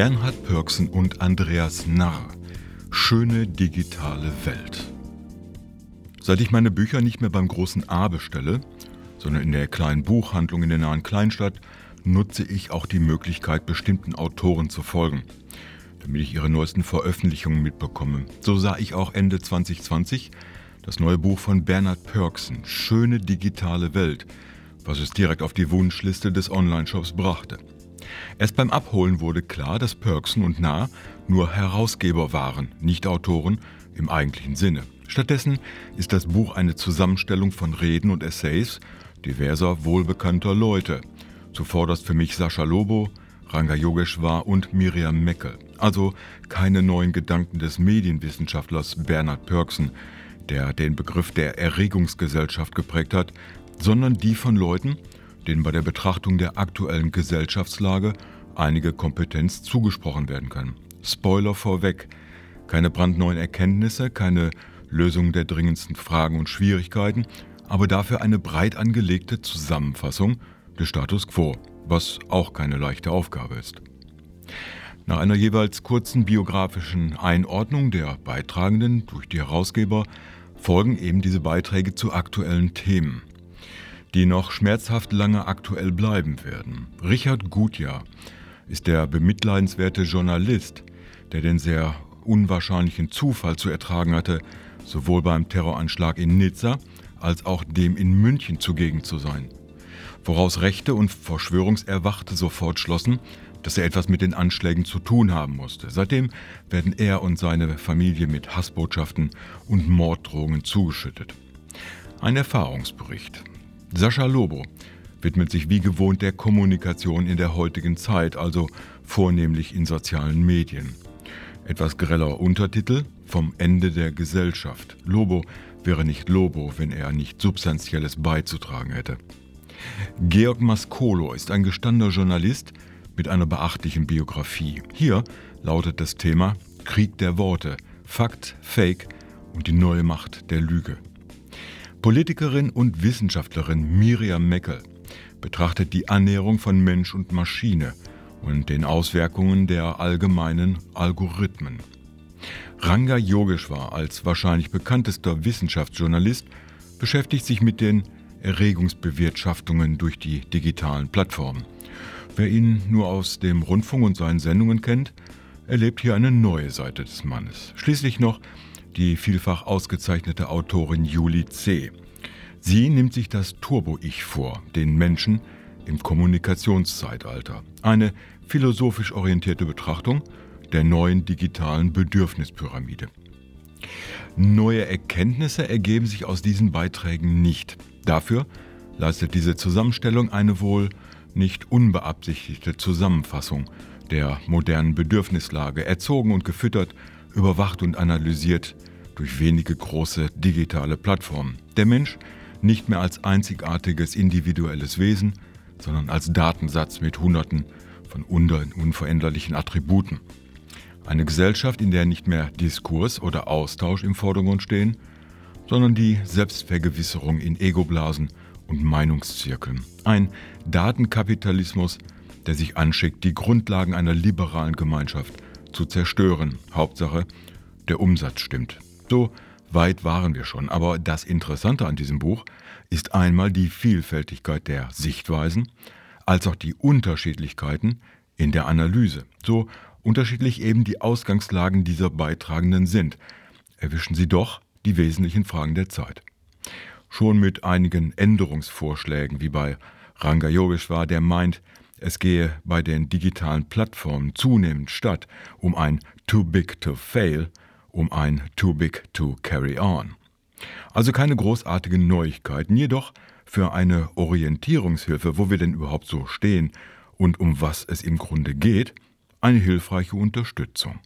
Bernhard Pörksen und Andreas Narr. Schöne digitale Welt. Seit ich meine Bücher nicht mehr beim großen A bestelle, sondern in der kleinen Buchhandlung in der nahen Kleinstadt, nutze ich auch die Möglichkeit, bestimmten Autoren zu folgen, damit ich ihre neuesten Veröffentlichungen mitbekomme. So sah ich auch Ende 2020 das neue Buch von Bernhard Pörksen, Schöne digitale Welt, was es direkt auf die Wunschliste des Online-Shops brachte. Erst beim Abholen wurde klar, dass Pörksen und Nah nur Herausgeber waren, nicht Autoren im eigentlichen Sinne. Stattdessen ist das Buch eine Zusammenstellung von Reden und Essays diverser wohlbekannter Leute. Zuvorderst für mich Sascha Lobo, Ranga Yogeshwar und Miriam Meckel. Also keine neuen Gedanken des Medienwissenschaftlers Bernhard Pörksen, der den Begriff der Erregungsgesellschaft geprägt hat, sondern die von Leuten, denen bei der Betrachtung der aktuellen Gesellschaftslage einige Kompetenz zugesprochen werden kann. Spoiler vorweg, keine brandneuen Erkenntnisse, keine Lösung der dringendsten Fragen und Schwierigkeiten, aber dafür eine breit angelegte Zusammenfassung des Status quo, was auch keine leichte Aufgabe ist. Nach einer jeweils kurzen biografischen Einordnung der Beitragenden durch die Herausgeber folgen eben diese Beiträge zu aktuellen Themen die noch schmerzhaft lange aktuell bleiben werden. Richard Gutjahr ist der bemitleidenswerte Journalist, der den sehr unwahrscheinlichen Zufall zu ertragen hatte, sowohl beim Terroranschlag in Nizza als auch dem in München zugegen zu sein. Woraus Rechte und Verschwörungserwachte sofort schlossen, dass er etwas mit den Anschlägen zu tun haben musste. Seitdem werden er und seine Familie mit Hassbotschaften und Morddrohungen zugeschüttet. Ein Erfahrungsbericht. Sascha Lobo widmet sich wie gewohnt der Kommunikation in der heutigen Zeit, also vornehmlich in sozialen Medien. Etwas greller Untertitel Vom Ende der Gesellschaft. Lobo wäre nicht Lobo, wenn er nicht Substanzielles beizutragen hätte. Georg Maskolo ist ein gestandener Journalist mit einer beachtlichen Biografie. Hier lautet das Thema Krieg der Worte, Fakt, Fake und die neue Macht der Lüge. Politikerin und Wissenschaftlerin Miriam Meckel betrachtet die Annäherung von Mensch und Maschine und den Auswirkungen der allgemeinen Algorithmen. Ranga Yogeshwar als wahrscheinlich bekanntester Wissenschaftsjournalist beschäftigt sich mit den Erregungsbewirtschaftungen durch die digitalen Plattformen. Wer ihn nur aus dem Rundfunk und seinen Sendungen kennt, erlebt hier eine neue Seite des Mannes. Schließlich noch die vielfach ausgezeichnete Autorin Julie C. Sie nimmt sich das Turbo-Ich vor, den Menschen im Kommunikationszeitalter. Eine philosophisch orientierte Betrachtung der neuen digitalen Bedürfnispyramide. Neue Erkenntnisse ergeben sich aus diesen Beiträgen nicht. Dafür leistet diese Zusammenstellung eine wohl nicht unbeabsichtigte Zusammenfassung der modernen Bedürfnislage, erzogen und gefüttert überwacht und analysiert durch wenige große digitale Plattformen. Der Mensch nicht mehr als einzigartiges individuelles Wesen, sondern als Datensatz mit Hunderten von unveränderlichen Attributen. Eine Gesellschaft, in der nicht mehr Diskurs oder Austausch im Vordergrund stehen, sondern die Selbstvergewisserung in Egoblasen und Meinungszirkeln. Ein Datenkapitalismus, der sich anschickt, die Grundlagen einer liberalen Gemeinschaft zu zerstören. Hauptsache, der Umsatz stimmt. So weit waren wir schon. Aber das Interessante an diesem Buch ist einmal die Vielfältigkeit der Sichtweisen, als auch die Unterschiedlichkeiten in der Analyse. So unterschiedlich eben die Ausgangslagen dieser Beitragenden sind, erwischen sie doch die wesentlichen Fragen der Zeit. Schon mit einigen Änderungsvorschlägen, wie bei Ranga Yogeshwar, der meint, es gehe bei den digitalen Plattformen zunehmend statt um ein Too Big to Fail, um ein Too Big to Carry On. Also keine großartigen Neuigkeiten, jedoch für eine Orientierungshilfe, wo wir denn überhaupt so stehen und um was es im Grunde geht, eine hilfreiche Unterstützung.